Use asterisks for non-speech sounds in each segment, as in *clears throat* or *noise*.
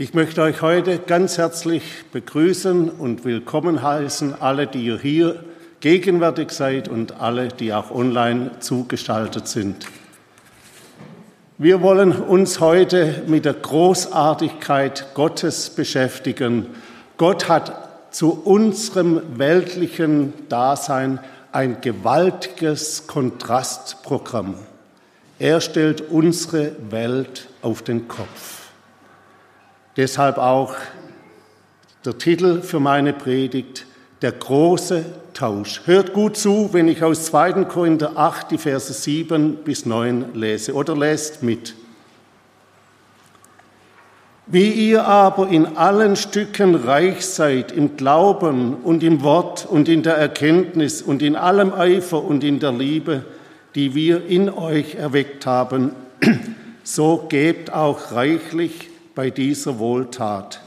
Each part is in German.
Ich möchte euch heute ganz herzlich begrüßen und willkommen heißen, alle, die ihr hier gegenwärtig seid und alle, die auch online zugeschaltet sind. Wir wollen uns heute mit der Großartigkeit Gottes beschäftigen. Gott hat zu unserem weltlichen Dasein ein gewaltiges Kontrastprogramm. Er stellt unsere Welt auf den Kopf. Deshalb auch der Titel für meine Predigt, der große Tausch. Hört gut zu, wenn ich aus 2. Korinther 8 die Verse 7 bis 9 lese oder lest mit. Wie ihr aber in allen Stücken reich seid im Glauben und im Wort und in der Erkenntnis und in allem Eifer und in der Liebe, die wir in euch erweckt haben, *clears throat* so gebt auch reichlich bei dieser Wohltat.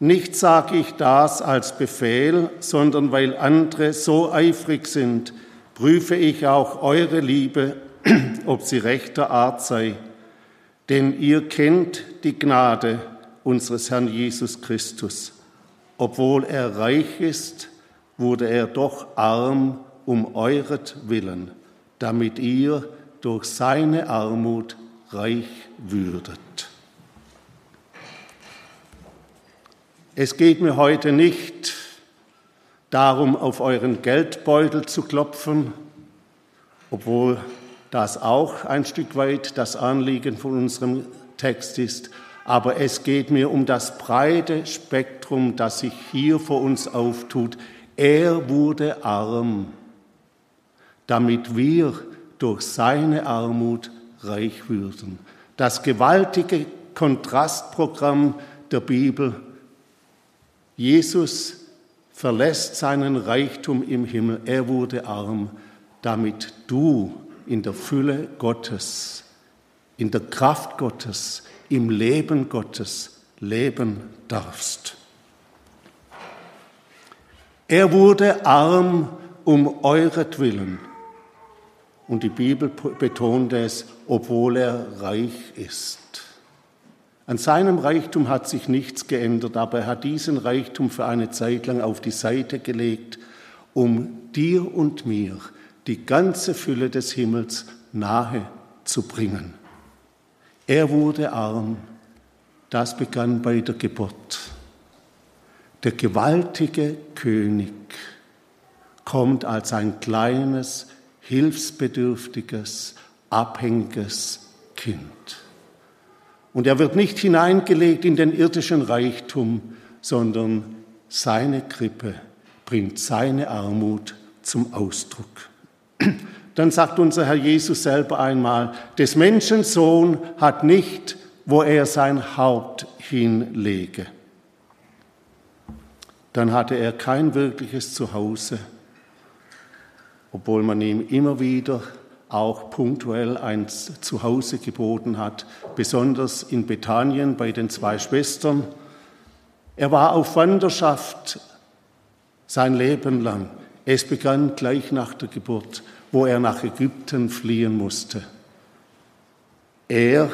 Nicht sage ich das als Befehl, sondern weil andere so eifrig sind, prüfe ich auch eure Liebe, *clears throat* ob sie rechter Art sei. Denn ihr kennt die Gnade unseres Herrn Jesus Christus. Obwohl er reich ist, wurde er doch arm um euretwillen, damit ihr durch seine Armut reich würdet. Es geht mir heute nicht darum, auf euren Geldbeutel zu klopfen, obwohl das auch ein Stück weit das Anliegen von unserem Text ist. Aber es geht mir um das breite Spektrum, das sich hier vor uns auftut. Er wurde arm, damit wir durch seine Armut reich würden. Das gewaltige Kontrastprogramm der Bibel Jesus verlässt seinen Reichtum im Himmel. Er wurde arm, damit du in der Fülle Gottes, in der Kraft Gottes, im Leben Gottes leben darfst. Er wurde arm um euretwillen. Und die Bibel betont es, obwohl er reich ist. An seinem Reichtum hat sich nichts geändert, aber er hat diesen Reichtum für eine Zeit lang auf die Seite gelegt, um dir und mir die ganze Fülle des Himmels nahe zu bringen. Er wurde arm, das begann bei der Geburt. Der gewaltige König kommt als ein kleines, hilfsbedürftiges, abhängiges Kind. Und er wird nicht hineingelegt in den irdischen Reichtum, sondern seine Krippe bringt seine Armut zum Ausdruck. *clears throat* Dann sagt unser Herr Jesus selber einmal, des Menschen Sohn hat nicht, wo er sein Haupt hinlege. Dann hatte er kein wirkliches Zuhause, obwohl man ihm immer wieder auch punktuell ein Zuhause geboten hat, besonders in Bethanien bei den zwei Schwestern. Er war auf Wanderschaft sein Leben lang. Es begann gleich nach der Geburt, wo er nach Ägypten fliehen musste. Er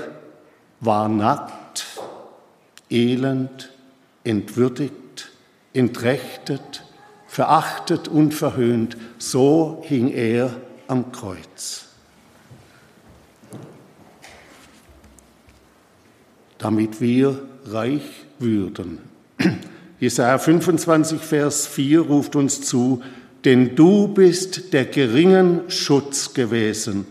war nackt, elend, entwürdigt, entrechtet, verachtet und verhöhnt. So hing er am Kreuz. Damit wir reich würden. Jesaja 25, Vers 4 ruft uns zu, denn du bist der geringen Schutz gewesen,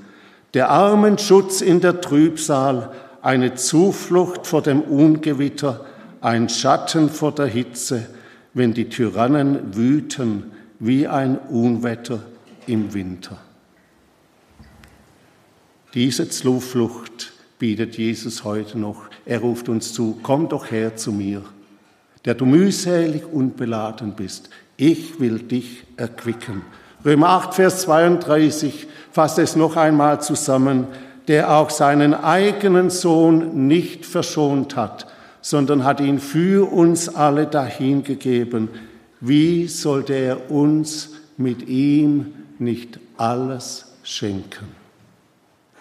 der armen Schutz in der Trübsal, eine Zuflucht vor dem Ungewitter, ein Schatten vor der Hitze, wenn die Tyrannen wüten wie ein Unwetter im Winter. Diese Zuflucht bietet Jesus heute noch. Er ruft uns zu, komm doch her zu mir, der du mühselig und beladen bist. Ich will dich erquicken. Römer 8, Vers 32 fasst es noch einmal zusammen, der auch seinen eigenen Sohn nicht verschont hat, sondern hat ihn für uns alle dahingegeben. Wie sollte er uns mit ihm nicht alles schenken?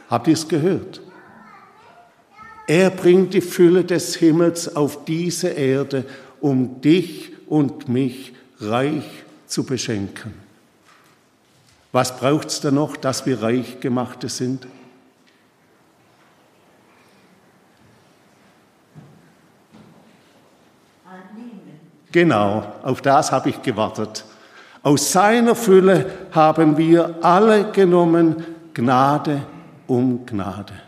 Habt ihr es gehört? Er bringt die Fülle des Himmels auf diese Erde, um dich und mich reich zu beschenken. Was braucht es da noch, dass wir reich gemachte sind? Genau, auf das habe ich gewartet. Aus seiner Fülle haben wir alle genommen, Gnade um Gnade.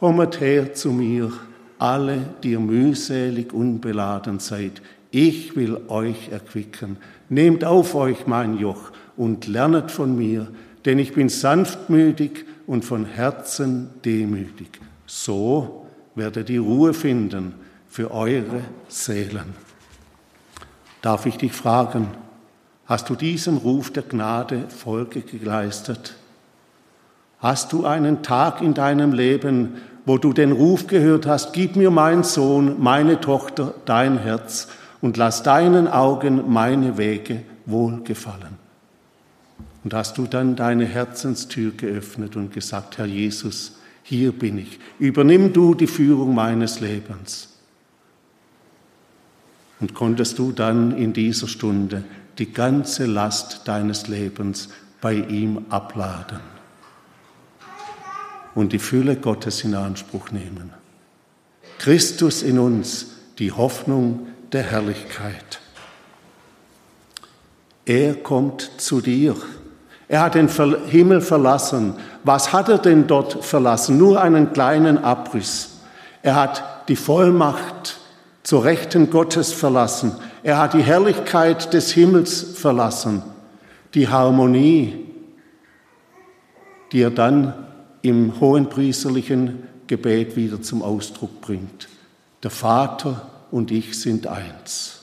Kommet her zu mir, alle, die ihr mühselig unbeladen seid. Ich will euch erquicken. Nehmt auf euch mein Joch und lernet von mir, denn ich bin sanftmütig und von Herzen demütig. So werdet ihr Ruhe finden für eure Seelen. Darf ich dich fragen, hast du diesem Ruf der Gnade Folge geleistet? Hast du einen Tag in deinem Leben, wo du den Ruf gehört hast, gib mir mein Sohn, meine Tochter, dein Herz und lass deinen Augen meine Wege wohlgefallen? Und hast du dann deine Herzenstür geöffnet und gesagt, Herr Jesus, hier bin ich, übernimm du die Führung meines Lebens. Und konntest du dann in dieser Stunde die ganze Last deines Lebens bei ihm abladen und die Fülle Gottes in Anspruch nehmen. Christus in uns, die Hoffnung der Herrlichkeit. Er kommt zu dir. Er hat den Himmel verlassen. Was hat er denn dort verlassen? Nur einen kleinen Abriss. Er hat die Vollmacht zur Rechten Gottes verlassen. Er hat die Herrlichkeit des Himmels verlassen, die Harmonie, die er dann im hohenpriesterlichen Gebet wieder zum Ausdruck bringt. Der Vater und ich sind eins.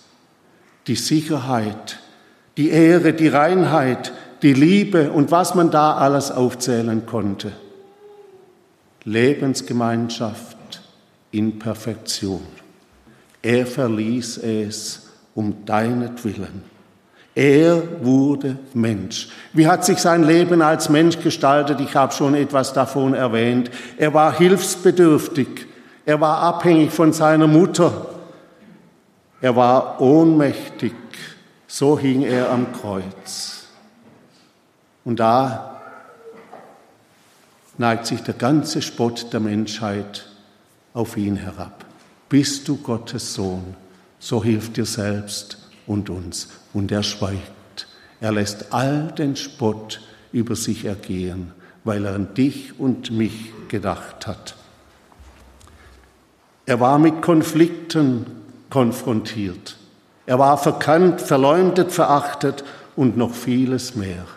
Die Sicherheit, die Ehre, die Reinheit, die Liebe und was man da alles aufzählen konnte. Lebensgemeinschaft in Perfektion. Er verließ es um deinetwillen. Er wurde Mensch. Wie hat sich sein Leben als Mensch gestaltet? Ich habe schon etwas davon erwähnt. Er war hilfsbedürftig. Er war abhängig von seiner Mutter. Er war ohnmächtig. So hing er am Kreuz. Und da neigt sich der ganze Spott der Menschheit auf ihn herab. Bist du Gottes Sohn, so hilf dir selbst und uns. Und er schweigt. Er lässt all den Spott über sich ergehen, weil er an dich und mich gedacht hat. Er war mit Konflikten konfrontiert. Er war verkannt, verleumdet, verachtet und noch vieles mehr.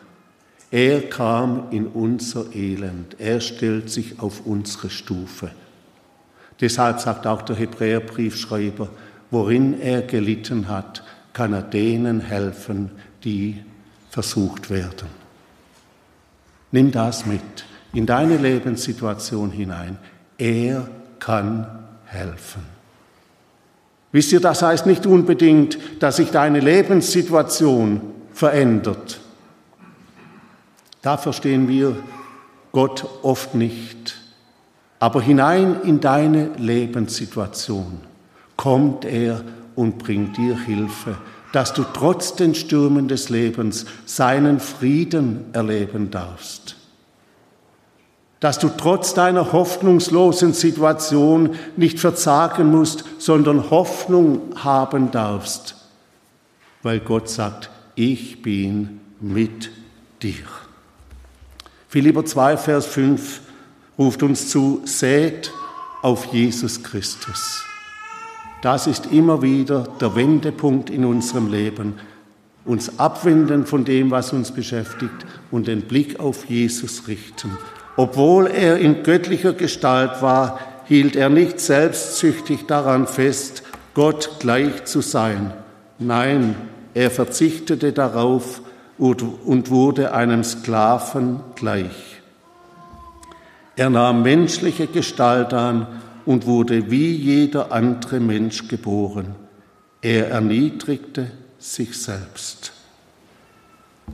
Er kam in unser Elend. Er stellt sich auf unsere Stufe. Deshalb sagt auch der Hebräerbriefschreiber, worin er gelitten hat, kann er denen helfen, die versucht werden. Nimm das mit in deine Lebenssituation hinein. Er kann helfen. Wisst ihr, das heißt nicht unbedingt, dass sich deine Lebenssituation verändert. Da verstehen wir Gott oft nicht. Aber hinein in deine Lebenssituation kommt er und bringt dir Hilfe, dass du trotz den Stürmen des Lebens seinen Frieden erleben darfst. Dass du trotz deiner hoffnungslosen Situation nicht verzagen musst, sondern Hoffnung haben darfst, weil Gott sagt, ich bin mit dir. Philipper 2, Vers 5 ruft uns zu, sät auf Jesus Christus. Das ist immer wieder der Wendepunkt in unserem Leben. Uns abwenden von dem, was uns beschäftigt und den Blick auf Jesus richten. Obwohl er in göttlicher Gestalt war, hielt er nicht selbstsüchtig daran fest, Gott gleich zu sein. Nein, er verzichtete darauf und wurde einem Sklaven gleich. Er nahm menschliche Gestalt an und wurde wie jeder andere Mensch geboren. Er erniedrigte sich selbst.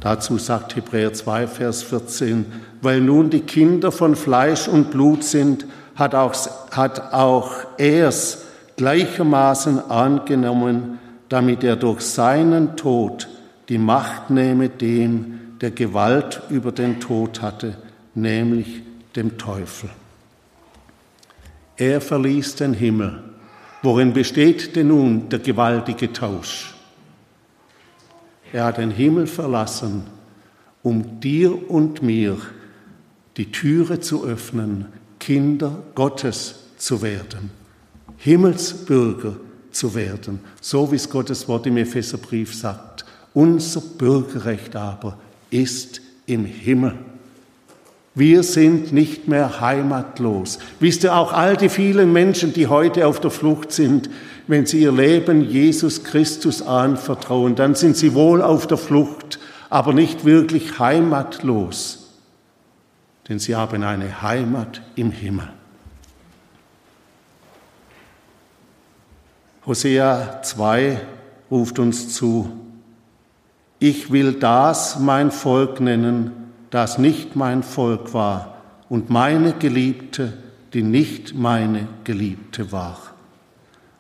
Dazu sagt Hebräer 2, Vers 14, weil nun die Kinder von Fleisch und Blut sind, hat auch, hat auch er's gleichermaßen angenommen, damit er durch seinen Tod die Macht nehme dem, der Gewalt über den Tod hatte, nämlich dem Teufel. Er verließ den Himmel. Worin besteht denn nun der gewaltige Tausch? Er hat den Himmel verlassen, um dir und mir die Türe zu öffnen, Kinder Gottes zu werden, Himmelsbürger zu werden, so wie es Gottes Wort im Epheserbrief sagt. Unser Bürgerrecht aber ist im Himmel. Wir sind nicht mehr heimatlos. Wisst ihr auch all die vielen Menschen, die heute auf der Flucht sind, wenn sie ihr Leben Jesus Christus anvertrauen, dann sind sie wohl auf der Flucht, aber nicht wirklich heimatlos, denn sie haben eine Heimat im Himmel. Hosea 2 ruft uns zu, ich will das mein Volk nennen, das nicht mein Volk war, und meine Geliebte, die nicht meine Geliebte war.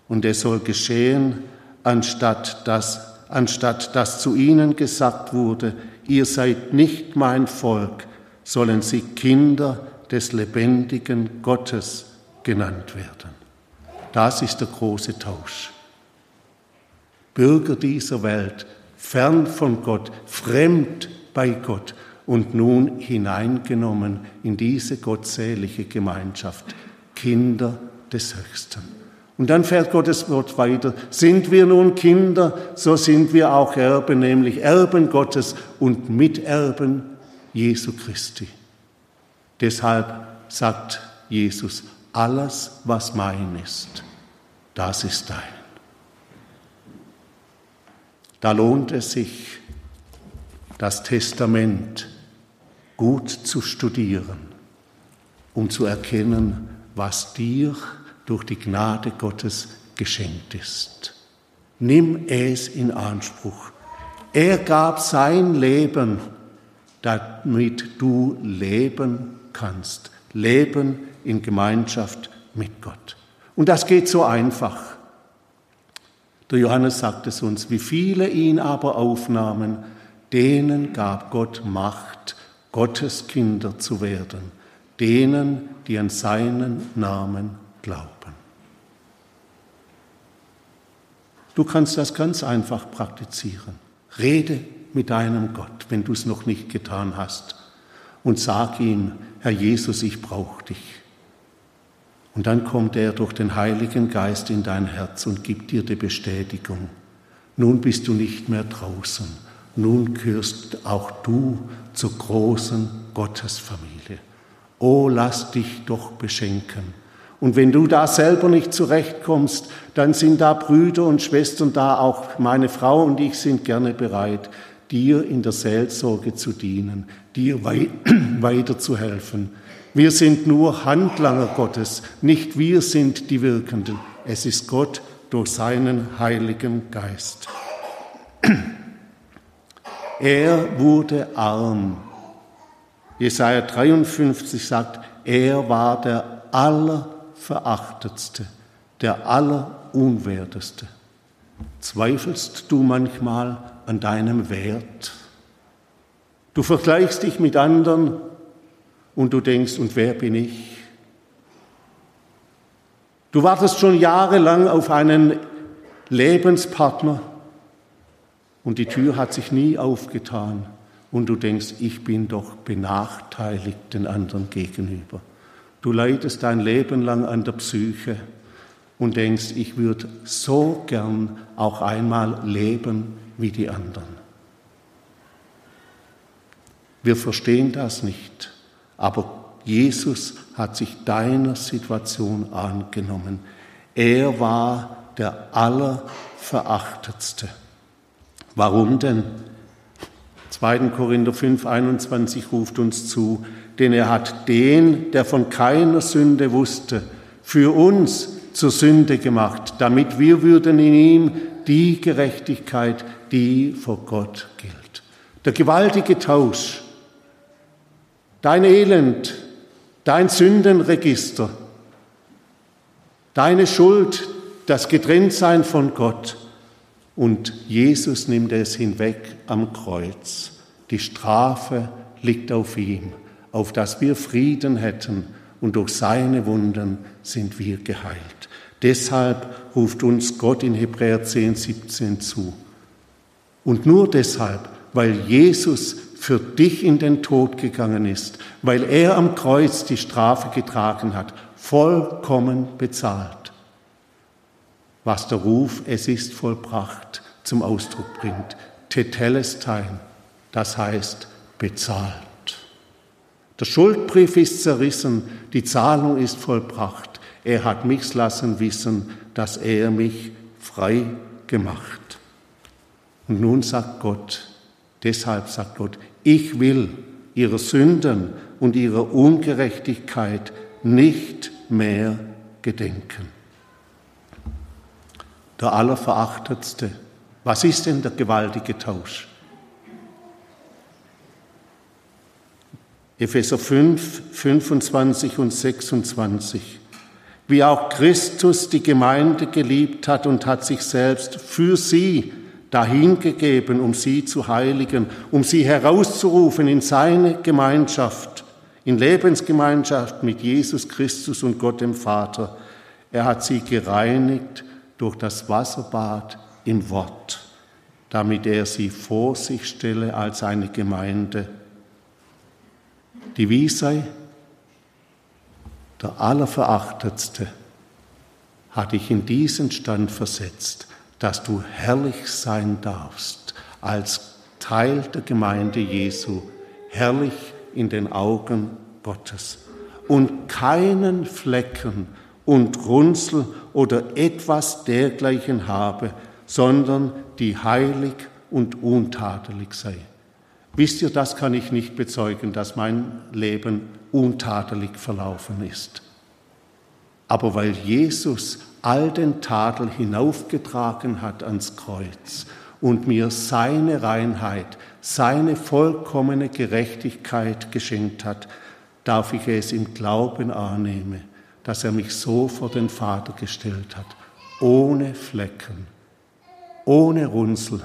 Und es soll geschehen, anstatt dass, anstatt dass zu ihnen gesagt wurde, ihr seid nicht mein Volk, sollen sie Kinder des lebendigen Gottes genannt werden. Das ist der große Tausch. Bürger dieser Welt, fern von Gott, fremd bei Gott, und nun hineingenommen in diese gottselige Gemeinschaft, Kinder des Höchsten. Und dann fährt Gottes Wort weiter. Sind wir nun Kinder, so sind wir auch Erben, nämlich Erben Gottes und Miterben Jesu Christi. Deshalb sagt Jesus, alles, was mein ist, das ist dein. Da lohnt es sich, das Testament gut zu studieren, um zu erkennen, was dir durch die Gnade Gottes geschenkt ist. Nimm es in Anspruch. Er gab sein Leben, damit du leben kannst. Leben in Gemeinschaft mit Gott. Und das geht so einfach. Der Johannes sagt es uns, wie viele ihn aber aufnahmen, denen gab Gott Macht, Gottes Kinder zu werden, denen, die an seinen Namen glauben. Du kannst das ganz einfach praktizieren. Rede mit deinem Gott, wenn du es noch nicht getan hast, und sag ihm, Herr Jesus, ich brauche dich. Und dann kommt er durch den Heiligen Geist in dein Herz und gibt dir die Bestätigung. Nun bist du nicht mehr draußen nun gehörst auch du zur großen Gottesfamilie. Oh, lass dich doch beschenken. Und wenn du da selber nicht zurechtkommst, dann sind da Brüder und Schwestern da, auch meine Frau und ich sind gerne bereit, dir in der Seelsorge zu dienen, dir *clears throat* weiterzuhelfen. Wir sind nur Handlanger Gottes, nicht wir sind die Wirkenden. Es ist Gott durch seinen Heiligen Geist. *clears throat* Er wurde arm. Jesaja 53 sagt, er war der Allerverachtetste, der Allerunwerteste. Zweifelst du manchmal an deinem Wert? Du vergleichst dich mit anderen und du denkst, und wer bin ich? Du wartest schon jahrelang auf einen Lebenspartner und die Tür hat sich nie aufgetan und du denkst, ich bin doch benachteiligt den anderen gegenüber. Du leidest dein Leben lang an der Psyche und denkst, ich würde so gern auch einmal leben wie die anderen. Wir verstehen das nicht, aber Jesus hat sich deiner Situation angenommen. Er war der Allerverachtetste. Warum denn? 2. Korinther 5, 21 ruft uns zu, denn er hat den, der von keiner Sünde wusste, für uns zur Sünde gemacht, damit wir würden in ihm die Gerechtigkeit, die vor Gott gilt. Der gewaltige Tausch, dein Elend, dein Sündenregister, deine Schuld, das Getrenntsein von Gott. Und Jesus nimmt es hinweg am Kreuz. Die Strafe liegt auf ihm, auf dass wir Frieden hätten und durch seine Wunden sind wir geheilt. Deshalb ruft uns Gott in Hebräer 10, 17 zu. Und nur deshalb, weil Jesus für dich in den Tod gegangen ist, weil er am Kreuz die Strafe getragen hat, vollkommen bezahlt. Was der Ruf, es ist vollbracht, zum Ausdruck bringt. Tetelestein, das heißt bezahlt. Der Schuldbrief ist zerrissen, die Zahlung ist vollbracht. Er hat mich lassen wissen, dass er mich frei gemacht. Und nun sagt Gott, deshalb sagt Gott, ich will ihrer Sünden und ihrer Ungerechtigkeit nicht mehr gedenken. Der Allerverachtetste. Was ist denn der gewaltige Tausch? Epheser 5, 25 und 26. Wie auch Christus die Gemeinde geliebt hat und hat sich selbst für sie dahingegeben, um sie zu heiligen, um sie herauszurufen in seine Gemeinschaft, in Lebensgemeinschaft mit Jesus Christus und Gott dem Vater. Er hat sie gereinigt durch das Wasserbad im Wort, damit er sie vor sich stelle als eine Gemeinde, die wie sei, der Allerverachtetste, hat dich in diesen Stand versetzt, dass du herrlich sein darfst als Teil der Gemeinde Jesu, herrlich in den Augen Gottes. Und keinen Flecken und Runzel oder etwas dergleichen habe, sondern die heilig und untadelig sei. Wisst ihr, das kann ich nicht bezeugen, dass mein Leben untadelig verlaufen ist. Aber weil Jesus all den Tadel hinaufgetragen hat ans Kreuz und mir seine Reinheit, seine vollkommene Gerechtigkeit geschenkt hat, darf ich es im Glauben annehmen, dass er mich so vor den Vater gestellt hat, ohne Flecken, ohne Runzel,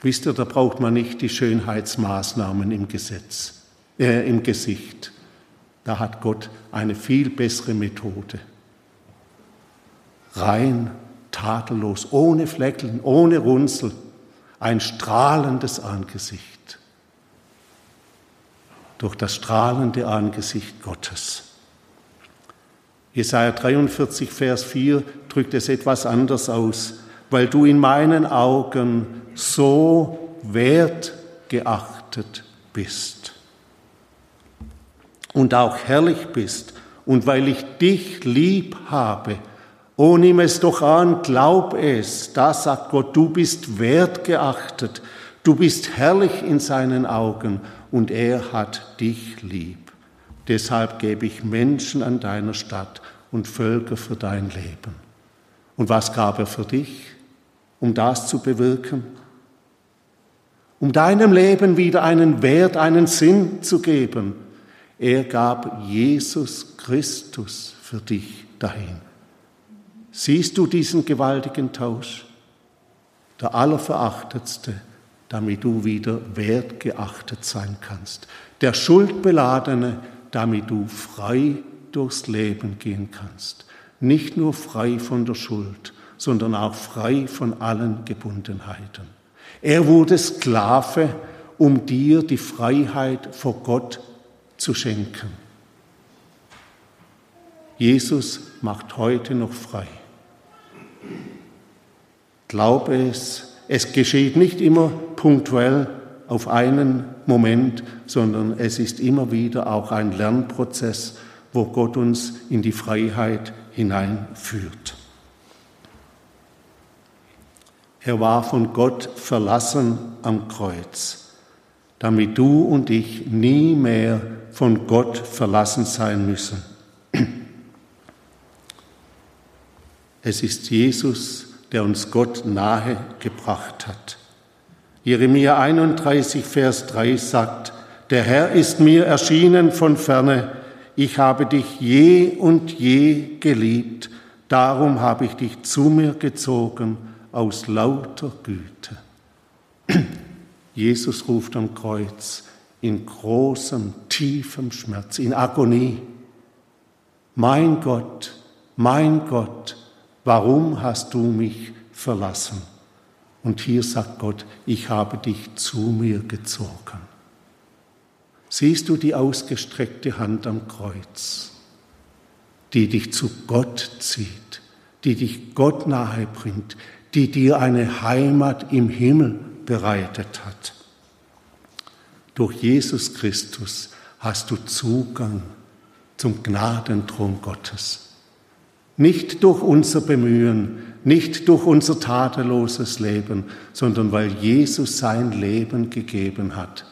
Wisst ihr, da braucht man nicht die Schönheitsmaßnahmen im Gesetz, äh, im Gesicht. Da hat Gott eine viel bessere Methode. Rein, tadellos, ohne Flecken, ohne Runzel, ein strahlendes Angesicht. Durch das strahlende Angesicht Gottes. Jesaja 43, Vers 4 drückt es etwas anders aus weil du in meinen Augen so wertgeachtet bist und auch herrlich bist und weil ich dich lieb habe. Oh, nimm es doch an, glaub es. Da sagt Gott, du bist wertgeachtet, du bist herrlich in seinen Augen und er hat dich lieb. Deshalb gebe ich Menschen an deiner Stadt und Völker für dein Leben. Und was gab er für dich? um das zu bewirken? Um deinem Leben wieder einen Wert, einen Sinn zu geben. Er gab Jesus Christus für dich dahin. Siehst du diesen gewaltigen Tausch? Der Allerverachtetste, damit du wieder wertgeachtet sein kannst. Der Schuldbeladene, damit du frei durchs Leben gehen kannst. Nicht nur frei von der Schuld, sondern auch frei von allen Gebundenheiten. Er wurde Sklave, um dir die Freiheit vor Gott zu schenken. Jesus macht heute noch frei. Glaube es, es geschieht nicht immer punktuell auf einen Moment, sondern es ist immer wieder auch ein Lernprozess, wo Gott uns in die Freiheit hineinführt. Er war von Gott verlassen am Kreuz, damit du und ich nie mehr von Gott verlassen sein müssen. Es ist Jesus, der uns Gott nahe gebracht hat. Jeremia 31, Vers 3 sagt, der Herr ist mir erschienen von ferne, ich habe dich je und je geliebt, Darum habe ich dich zu mir gezogen aus lauter Güte. *clears throat* Jesus ruft am Kreuz in großem, tiefem Schmerz, in Agonie. Mein Gott, mein Gott, warum hast du mich verlassen? Und hier sagt Gott, ich habe dich zu mir gezogen. Siehst du die ausgestreckte Hand am Kreuz, die dich zu Gott zieht, die dich Gott nahe bringt, die dir eine Heimat im Himmel bereitet hat. Durch Jesus Christus hast du Zugang zum Gnadenthron Gottes. Nicht durch unser Bemühen, nicht durch unser tadelloses Leben, sondern weil Jesus sein Leben gegeben hat.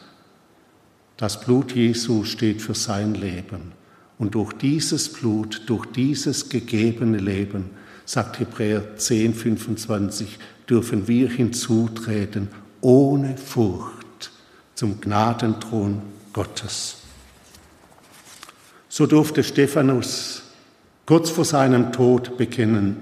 Das Blut Jesu steht für sein Leben. Und durch dieses Blut, durch dieses gegebene Leben, sagt Hebräer 10, 25, dürfen wir hinzutreten ohne Furcht zum Gnadenthron Gottes. So durfte Stephanus kurz vor seinem Tod bekennen,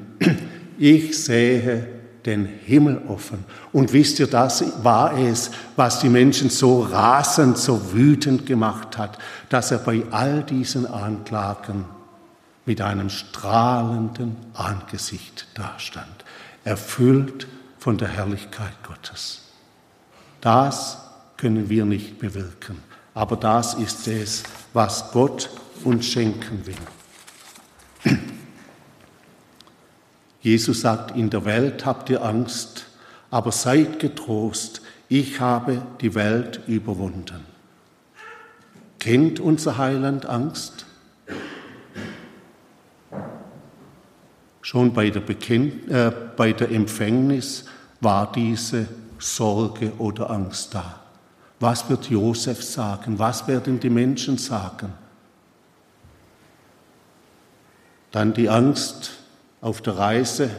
ich sehe den Himmel offen. Und wisst ihr, das war es, was die Menschen so rasend, so wütend gemacht hat, dass er bei all diesen Anklagen mit einem strahlenden Angesicht dastand, erfüllt von der Herrlichkeit Gottes. Das können wir nicht bewirken, aber das ist es, was Gott uns schenken will. Jesus sagt, in der Welt habt ihr Angst, aber seid getrost, ich habe die Welt überwunden. Kennt unser Heiland Angst? Schon bei der, Bekennt äh, bei der Empfängnis war diese Sorge oder Angst da. Was wird Josef sagen? Was werden die Menschen sagen? Dann die Angst auf der Reise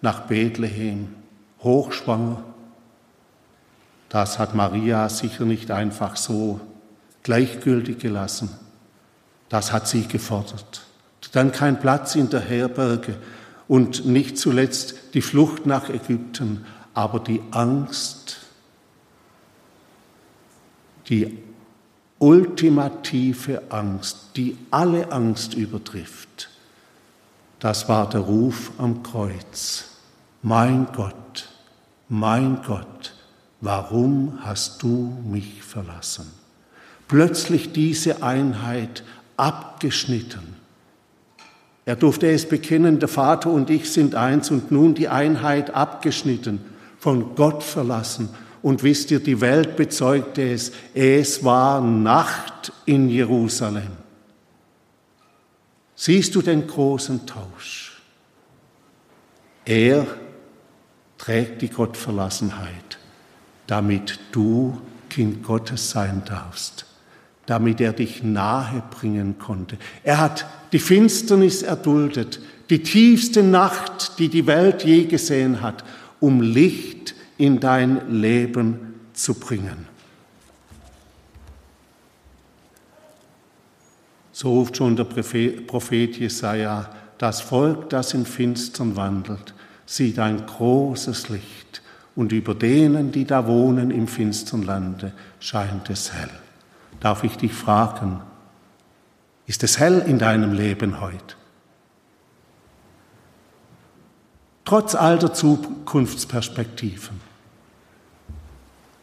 nach Bethlehem, hochschwanger. Das hat Maria sicher nicht einfach so gleichgültig gelassen. Das hat sie gefordert. Dann kein Platz in der Herberge und nicht zuletzt die Flucht nach Ägypten, aber die Angst, die ultimative Angst, die alle Angst übertrifft, das war der Ruf am Kreuz. Mein Gott, mein Gott, warum hast du mich verlassen? Plötzlich diese Einheit abgeschnitten er durfte es bekennen, der Vater und ich sind eins und nun die Einheit abgeschnitten, von Gott verlassen. Und wisst ihr, die Welt bezeugte es, es war Nacht in Jerusalem. Siehst du den großen Tausch? Er trägt die Gottverlassenheit, damit du Kind Gottes sein darfst damit er dich nahe bringen konnte. Er hat die Finsternis erduldet, die tiefste Nacht, die die Welt je gesehen hat, um Licht in dein Leben zu bringen. So ruft schon der Prophet Jesaja, das Volk, das in Finstern wandelt, sieht ein großes Licht und über denen, die da wohnen im finstern Lande, scheint es hell darf ich dich fragen, ist es hell in deinem Leben heute? Trotz all der Zukunftsperspektiven.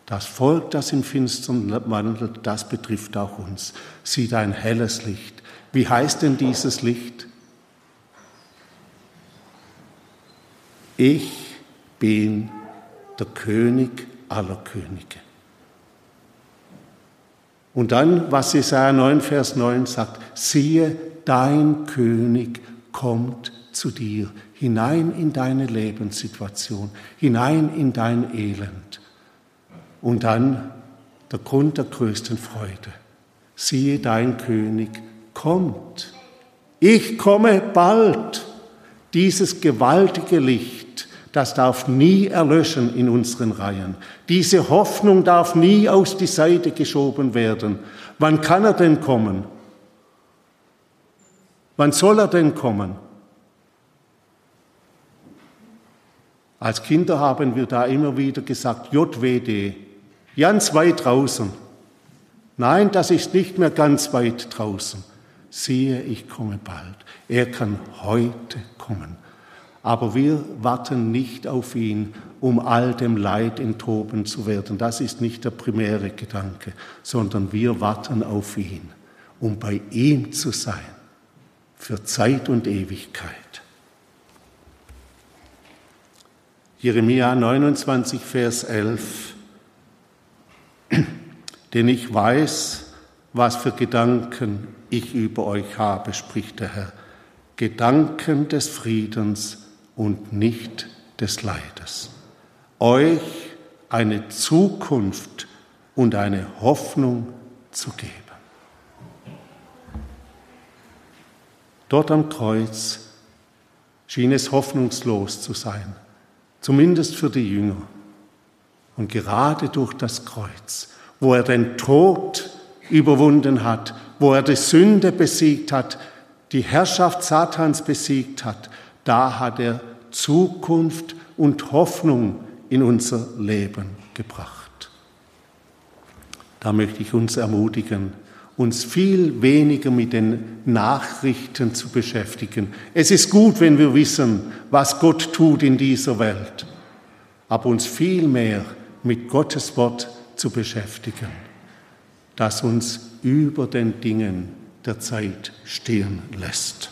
Das Volk, das in Finstern wandelt, das betrifft auch uns. Sieht ein helles Licht. Wie heißt denn dieses Licht? Ich bin der König aller Könige. Und dann, was Jesaja 9, Vers 9 sagt, siehe, dein König kommt zu dir, hinein in deine Lebenssituation, hinein in dein Elend. Und dann der Grund der größten Freude. Siehe, dein König kommt. Ich komme bald. Dieses gewaltige Licht das darf nie erlöschen in unseren Reihen. Diese Hoffnung darf nie aus die Seite geschoben werden. Wann kann er denn kommen? Wann soll er denn kommen? Als Kinder haben wir da immer wieder gesagt, JWD, ganz weit draußen. Nein, das ist nicht mehr ganz weit draußen. Siehe, ich komme bald. Er kann heute kommen. Aber wir warten nicht auf ihn, um all dem Leid enthoben zu werden. Das ist nicht der primäre Gedanke, sondern wir warten auf ihn, um bei ihm zu sein, für Zeit und Ewigkeit. Jeremia 29, Vers 11. *clears throat* Denn ich weiß, was für Gedanken ich über euch habe, spricht der Herr. Gedanken des Friedens und nicht des Leides. Euch eine Zukunft und eine Hoffnung zu geben. Dort am Kreuz schien es hoffnungslos zu sein, zumindest für die Jünger. Und gerade durch das Kreuz, wo er den Tod überwunden hat, wo er die Sünde besiegt hat, die Herrschaft Satans besiegt hat, da hat er Zukunft und Hoffnung in unser Leben gebracht. Da möchte ich uns ermutigen, uns viel weniger mit den Nachrichten zu beschäftigen. Es ist gut, wenn wir wissen, was Gott tut in dieser Welt, aber uns viel mehr mit Gottes Wort zu beschäftigen, das uns über den Dingen der Zeit stehen lässt.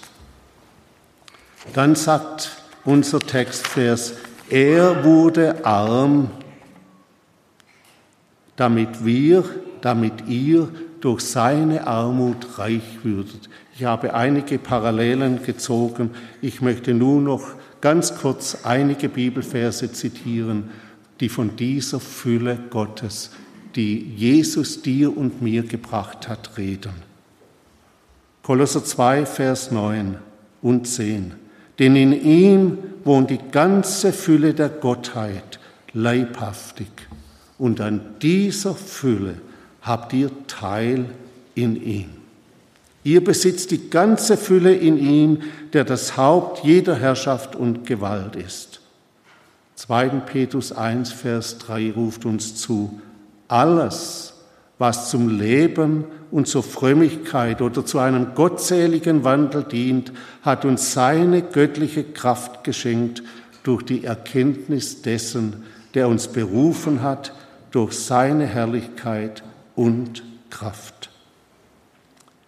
Dann sagt unser Textvers, er wurde arm, damit wir, damit ihr durch seine Armut reich würdet. Ich habe einige Parallelen gezogen. Ich möchte nur noch ganz kurz einige Bibelverse zitieren, die von dieser Fülle Gottes, die Jesus dir und mir gebracht hat, reden. Kolosser 2, Vers 9 und 10. Denn in ihm wohnt die ganze Fülle der Gottheit leibhaftig. Und an dieser Fülle habt ihr Teil in ihm. Ihr besitzt die ganze Fülle in ihm, der das Haupt jeder Herrschaft und Gewalt ist. 2. Petrus 1, Vers 3 ruft uns zu, alles, was zum Leben und zur Frömmigkeit oder zu einem gottseligen Wandel dient, hat uns seine göttliche Kraft geschenkt durch die Erkenntnis dessen, der uns berufen hat, durch seine Herrlichkeit und Kraft.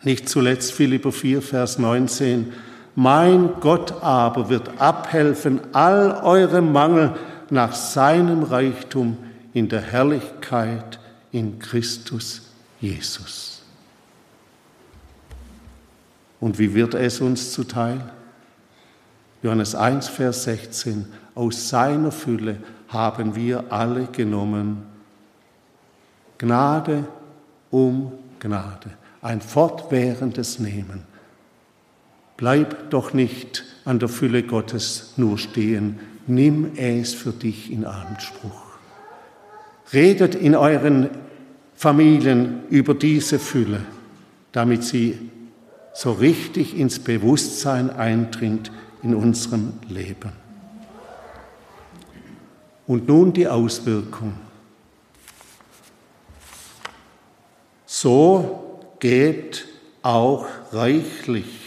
Nicht zuletzt Philipper 4, Vers 19. Mein Gott aber wird abhelfen all eure Mangel nach seinem Reichtum in der Herrlichkeit in Christus Jesus. Und wie wird es uns zuteil? Johannes 1, Vers 16. Aus seiner Fülle haben wir alle genommen. Gnade um Gnade. Ein fortwährendes Nehmen. Bleib doch nicht an der Fülle Gottes nur stehen. Nimm es für dich in Anspruch. Redet in euren Familien über diese Fülle, damit sie so richtig ins Bewusstsein eindringt in unserem Leben. Und nun die Auswirkung. So geht auch reichlich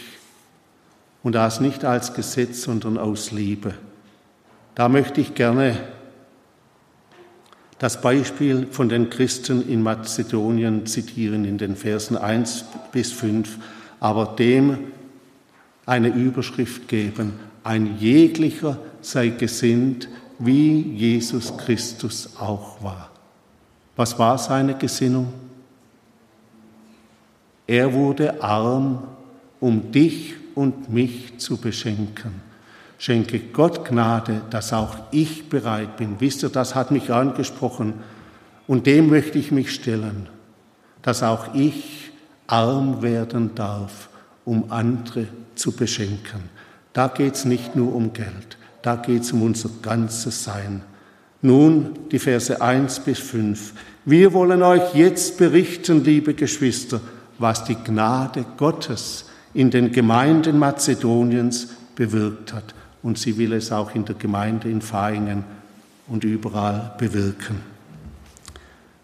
und das nicht als Gesetz, sondern aus Liebe. Da möchte ich gerne das Beispiel von den Christen in Mazedonien zitieren in den Versen 1 bis 5, aber dem eine Überschrift geben, ein jeglicher sei gesinnt, wie Jesus Christus auch war. Was war seine Gesinnung? Er wurde arm, um dich und mich zu beschenken schenke Gott Gnade, dass auch ich bereit bin. Wisst ihr, das hat mich angesprochen und dem möchte ich mich stellen, dass auch ich arm werden darf, um andere zu beschenken. Da geht es nicht nur um Geld, da geht es um unser ganzes Sein. Nun die Verse 1 bis 5. Wir wollen euch jetzt berichten, liebe Geschwister, was die Gnade Gottes in den Gemeinden Mazedoniens bewirkt hat und sie will es auch in der Gemeinde in Vaihingen und überall bewirken.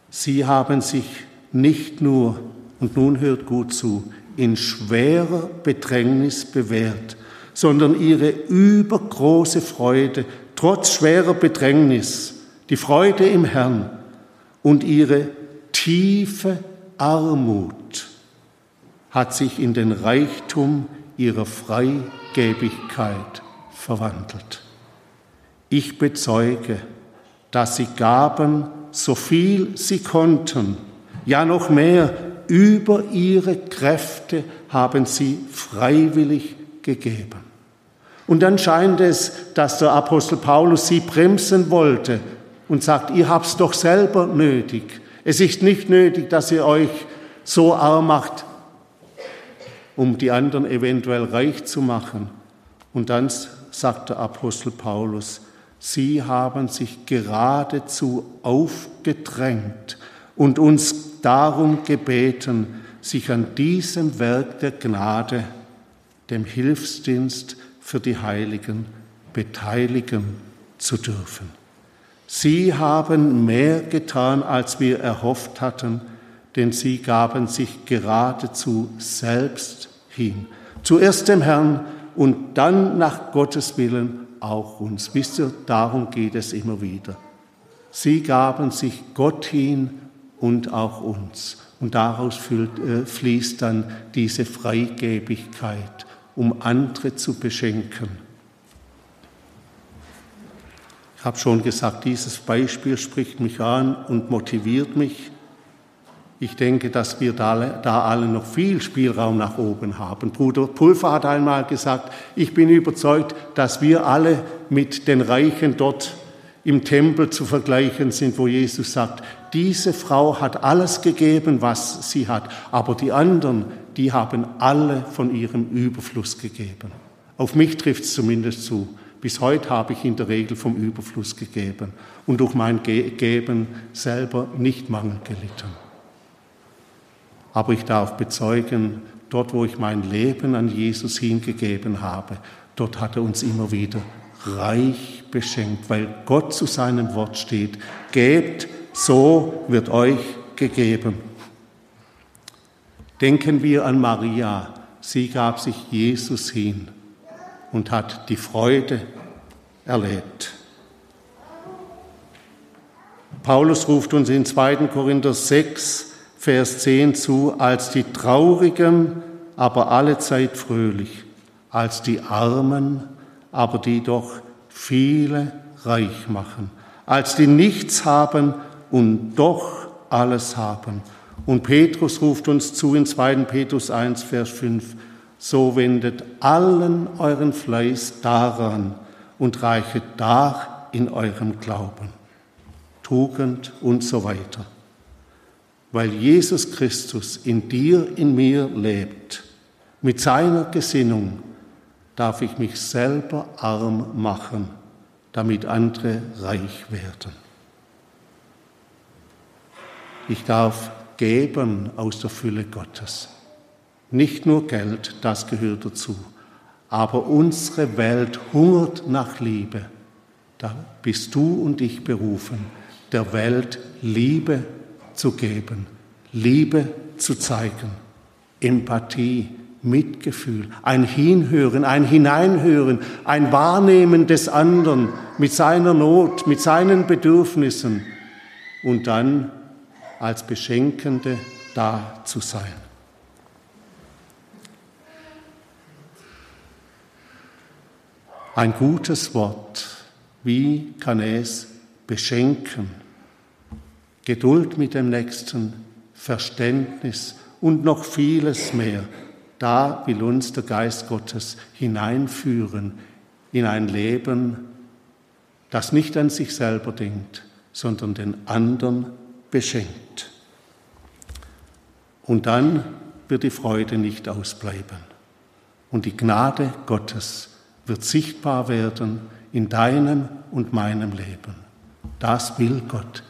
Sie haben sich nicht nur, und nun hört gut zu, in schwerer Bedrängnis bewährt, sondern ihre übergroße Freude, trotz schwerer Bedrängnis, die Freude im Herrn und ihre tiefe Armut hat sich in den Reichtum ihrer Freigebigkeit verwandelt. Ich bezeuge, dass sie gaben, so viel sie konnten, ja noch mehr, über ihre Kräfte haben sie freiwillig gegeben. Und dann scheint es, dass der Apostel Paulus sie bremsen wollte und sagt, ihr habt's doch selber nötig. Es ist nicht nötig, dass ihr euch so arm macht, um die anderen eventuell reich zu machen. Und dann sagt der Apostel Paulus, sie haben sich geradezu aufgedrängt und uns darum gebeten, sich an diesem Werk der Gnade, dem Hilfsdienst für die Heiligen, beteiligen zu dürfen. Sie haben mehr getan, als wir erhofft hatten, denn sie gaben sich geradezu selbst hin. Zuerst dem Herrn und dann nach Gottes Willen auch uns. Wisst ihr, darum geht es immer wieder. Sie gaben sich Gott hin und auch uns. Und daraus äh, fließt dann diese Freigebigkeit, um andere zu beschenken. Ich habe schon gesagt, dieses Beispiel spricht mich an und motiviert mich. Ich denke, dass wir da, da, alle noch viel Spielraum nach oben haben. Bruder Pulver hat einmal gesagt, ich bin überzeugt, dass wir alle mit den Reichen dort im Tempel zu vergleichen sind, wo Jesus sagt, diese Frau hat alles gegeben, was sie hat, aber die anderen, die haben alle von ihrem Überfluss gegeben. Auf mich trifft es zumindest zu. Bis heute habe ich in der Regel vom Überfluss gegeben und durch mein Geben selber nicht Mangel gelitten. Aber ich darf bezeugen, dort wo ich mein Leben an Jesus hingegeben habe, dort hat er uns immer wieder reich beschenkt, weil Gott zu seinem Wort steht, gebt, so wird euch gegeben. Denken wir an Maria, sie gab sich Jesus hin und hat die Freude erlebt. Paulus ruft uns in 2. Korinther 6, Vers 10 zu, als die Traurigen, aber allezeit fröhlich, als die Armen, aber die doch viele reich machen, als die nichts haben und doch alles haben. Und Petrus ruft uns zu in 2. Petrus 1, Vers 5, so wendet allen euren Fleiß daran und reichet dar in eurem Glauben, Tugend und so weiter. Weil Jesus Christus in dir, in mir lebt, mit seiner Gesinnung darf ich mich selber arm machen, damit andere reich werden. Ich darf geben aus der Fülle Gottes. Nicht nur Geld, das gehört dazu, aber unsere Welt hungert nach Liebe. Da bist du und ich berufen, der Welt Liebe zu geben, Liebe zu zeigen, Empathie, Mitgefühl, ein Hinhören, ein Hineinhören, ein Wahrnehmen des anderen mit seiner Not, mit seinen Bedürfnissen und dann als Beschenkende da zu sein. Ein gutes Wort, wie kann es beschenken? Geduld mit dem Nächsten, Verständnis und noch vieles mehr. Da will uns der Geist Gottes hineinführen in ein Leben, das nicht an sich selber denkt, sondern den anderen beschenkt. Und dann wird die Freude nicht ausbleiben. Und die Gnade Gottes wird sichtbar werden in deinem und meinem Leben. Das will Gott,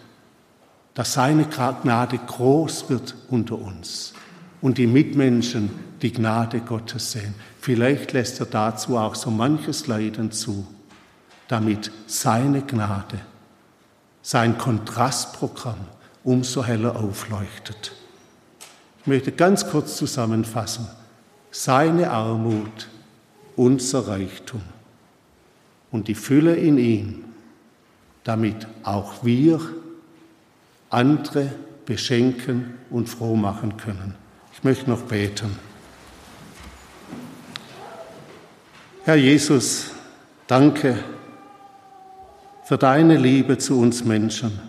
dass seine Gnade groß wird unter uns und die Mitmenschen die Gnade Gottes sehen. Vielleicht lässt er dazu auch so manches Leiden zu, damit seine Gnade, sein Kontrastprogramm umso heller aufleuchtet. Ich möchte ganz kurz zusammenfassen. Seine Armut, unser Reichtum und die Fülle in ihm, damit auch wir andere beschenken und froh machen können. Ich möchte noch beten. Herr Jesus, danke für deine Liebe zu uns Menschen.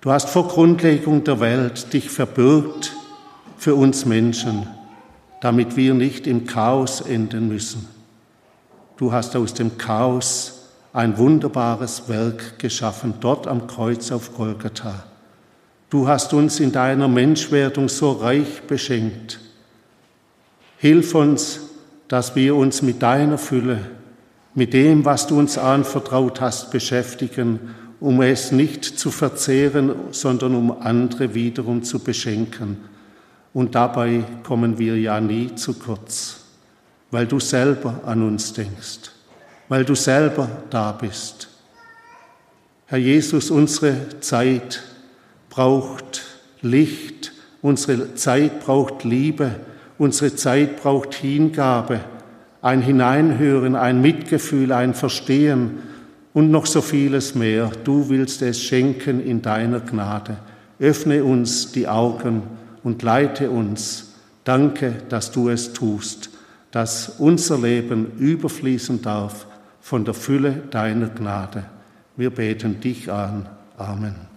Du hast vor Grundlegung der Welt dich verbürgt für uns Menschen, damit wir nicht im Chaos enden müssen. Du hast aus dem Chaos ein wunderbares Werk geschaffen, dort am Kreuz auf Golgatha. Du hast uns in deiner Menschwerdung so reich beschenkt. Hilf uns, dass wir uns mit deiner Fülle, mit dem, was du uns anvertraut hast, beschäftigen, um es nicht zu verzehren, sondern um andere wiederum zu beschenken. Und dabei kommen wir ja nie zu kurz, weil du selber an uns denkst, weil du selber da bist. Herr Jesus, unsere Zeit braucht Licht, unsere Zeit braucht Liebe, Unsere Zeit braucht Hingabe, ein Hineinhören, ein Mitgefühl, ein Verstehen und noch so vieles mehr. Du willst es schenken in deiner Gnade. Öffne uns die Augen und leite uns. Danke, dass du es tust, dass unser Leben überfließen darf von der Fülle deiner Gnade. Wir beten dich an. Amen.